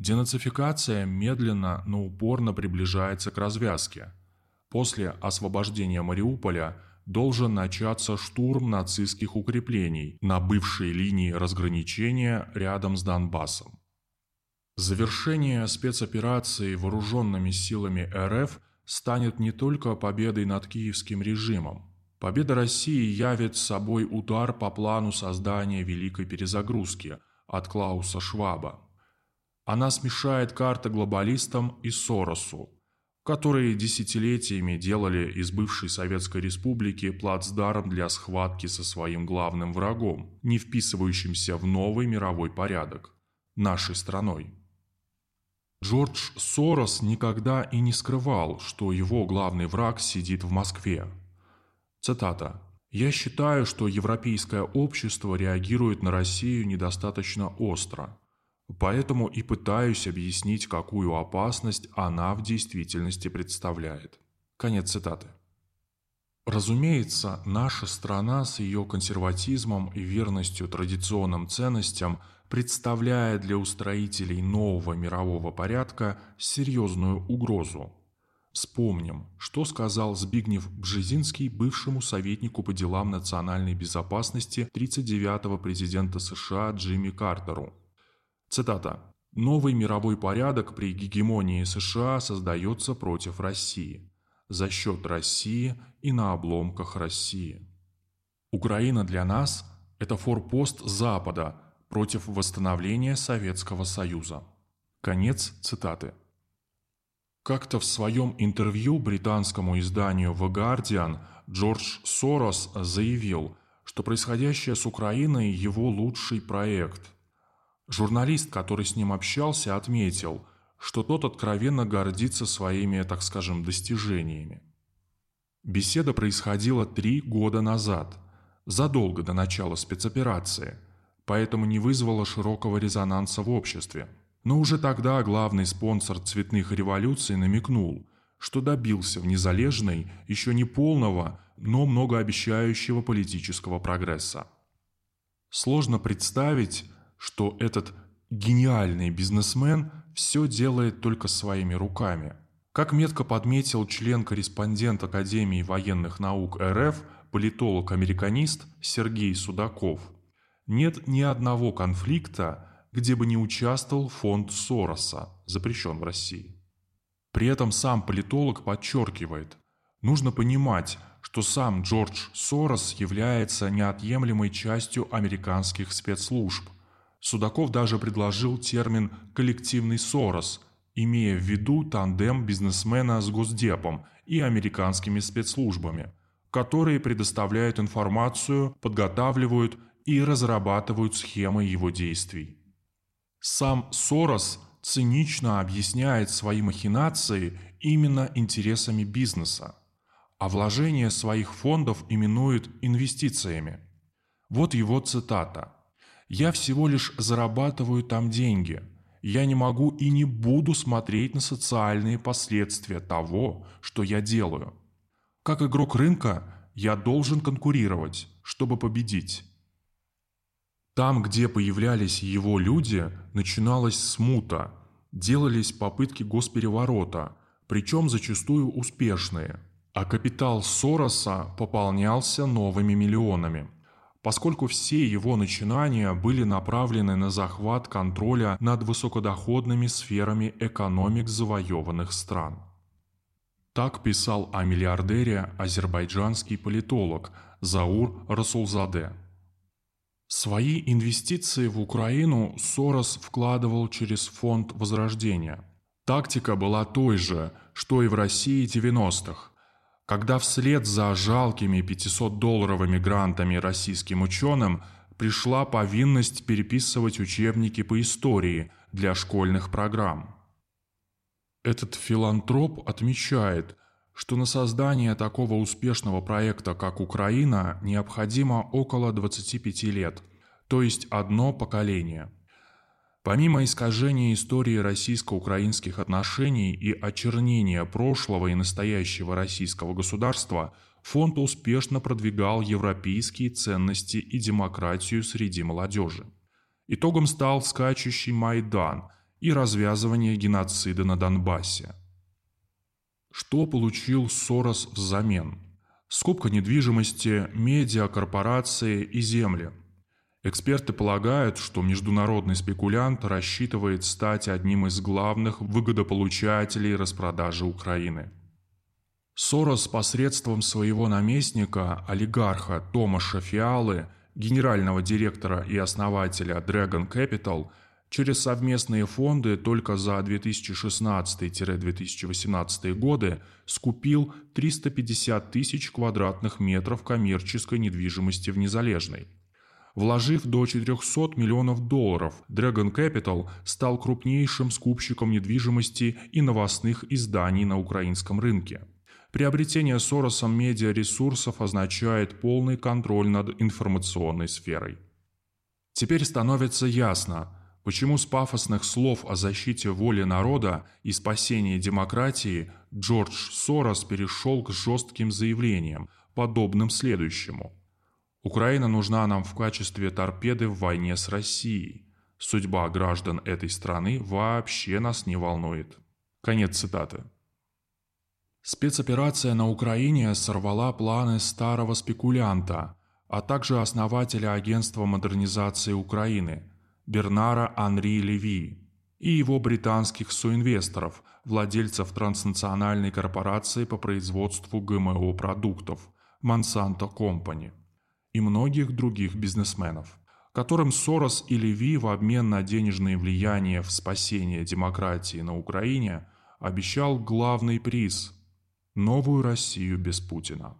Денацификация медленно, но упорно приближается к развязке. После освобождения Мариуполя должен начаться штурм нацистских укреплений на бывшей линии разграничения рядом с Донбассом. Завершение спецоперации вооруженными силами РФ станет не только победой над киевским режимом. Победа России явит собой удар по плану создания великой перезагрузки от Клауса Шваба. Она смешает карты глобалистам и Соросу, которые десятилетиями делали из бывшей Советской Республики плацдарм для схватки со своим главным врагом, не вписывающимся в новый мировой порядок – нашей страной. Джордж Сорос никогда и не скрывал, что его главный враг сидит в Москве. Цитата. «Я считаю, что европейское общество реагирует на Россию недостаточно остро. Поэтому и пытаюсь объяснить, какую опасность она в действительности представляет. Конец цитаты. Разумеется, наша страна с ее консерватизмом и верностью традиционным ценностям представляет для устроителей нового мирового порядка серьезную угрозу. Вспомним, что сказал Збигнев Бжезинский бывшему советнику по делам национальной безопасности 39-го президента США Джимми Картеру – Цитата. «Новый мировой порядок при гегемонии США создается против России, за счет России и на обломках России. Украина для нас – это форпост Запада против восстановления Советского Союза». Конец цитаты. Как-то в своем интервью британскому изданию The Guardian Джордж Сорос заявил, что происходящее с Украиной – его лучший проект – Журналист, который с ним общался, отметил, что тот откровенно гордится своими, так скажем, достижениями. Беседа происходила три года назад, задолго до начала спецоперации, поэтому не вызвала широкого резонанса в обществе. Но уже тогда главный спонсор цветных революций намекнул, что добился в незалежной, еще не полного, но многообещающего политического прогресса. Сложно представить, что этот гениальный бизнесмен все делает только своими руками. Как метко подметил член-корреспондент Академии военных наук РФ, политолог-американист Сергей Судаков, нет ни одного конфликта, где бы не участвовал фонд Сороса, запрещен в России. При этом сам политолог подчеркивает, нужно понимать, что сам Джордж Сорос является неотъемлемой частью американских спецслужб – Судаков даже предложил термин «коллективный Сорос», имея в виду тандем бизнесмена с Госдепом и американскими спецслужбами, которые предоставляют информацию, подготавливают и разрабатывают схемы его действий. Сам Сорос цинично объясняет свои махинации именно интересами бизнеса, а вложение своих фондов именует инвестициями. Вот его цитата – я всего лишь зарабатываю там деньги. Я не могу и не буду смотреть на социальные последствия того, что я делаю. Как игрок рынка я должен конкурировать, чтобы победить. Там, где появлялись его люди, начиналась смута, делались попытки госпереворота, причем зачастую успешные, а капитал Сороса пополнялся новыми миллионами – поскольку все его начинания были направлены на захват контроля над высокодоходными сферами экономик завоеванных стран. Так писал о миллиардере азербайджанский политолог Заур Расулзаде. Свои инвестиции в Украину Сорос вкладывал через фонд Возрождения. Тактика была той же, что и в России 90-х когда вслед за жалкими 500-долларовыми грантами российским ученым пришла повинность переписывать учебники по истории для школьных программ. Этот филантроп отмечает, что на создание такого успешного проекта, как Украина, необходимо около 25 лет, то есть одно поколение – Помимо искажения истории российско-украинских отношений и очернения прошлого и настоящего российского государства, фонд успешно продвигал европейские ценности и демократию среди молодежи. Итогом стал скачущий Майдан и развязывание геноцида на Донбассе. Что получил Сорос взамен? Скупка недвижимости, медиа, корпорации и земли. Эксперты полагают, что международный спекулянт рассчитывает стать одним из главных выгодополучателей распродажи Украины. Сорос посредством своего наместника, олигарха Томаша Фиалы, генерального директора и основателя Dragon Capital – Через совместные фонды только за 2016-2018 годы скупил 350 тысяч квадратных метров коммерческой недвижимости в Незалежной. Вложив до 400 миллионов долларов, Dragon Capital стал крупнейшим скупщиком недвижимости и новостных изданий на украинском рынке. Приобретение Соросом медиаресурсов означает полный контроль над информационной сферой. Теперь становится ясно – Почему с пафосных слов о защите воли народа и спасении демократии Джордж Сорос перешел к жестким заявлениям, подобным следующему. «Украина нужна нам в качестве торпеды в войне с Россией. Судьба граждан этой страны вообще нас не волнует». Конец цитаты. Спецоперация на Украине сорвала планы старого спекулянта, а также основателя Агентства модернизации Украины – Бернара Анри Леви и его британских соинвесторов, владельцев транснациональной корпорации по производству ГМО-продуктов Monsanto Company и многих других бизнесменов, которым Сорос и Леви в обмен на денежное влияние в спасение демократии на Украине обещал главный приз – новую Россию без Путина.